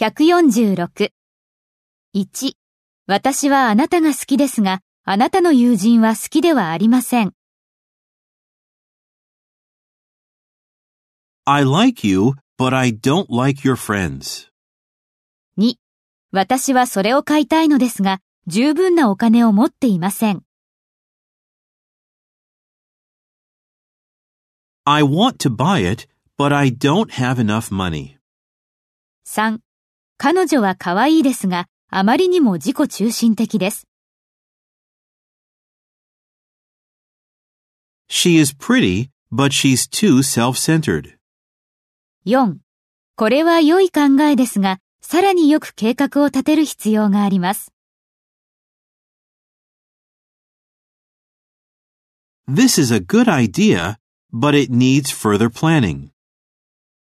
146。1、私はあなたが好きですが、あなたの友人は好きではありません。I like you, but I don't like your friends. 2、私はそれを買いたいのですが、十分なお金を持っていません。I want to buy it, but I don't have enough money. 3、彼女は可愛いですが、あまりにも自己中心的です。She is pretty, but she's too self-centered. 4、これは良い考えですが、さらによく計画を立てる必要があります。This is a good idea, but it needs further planning.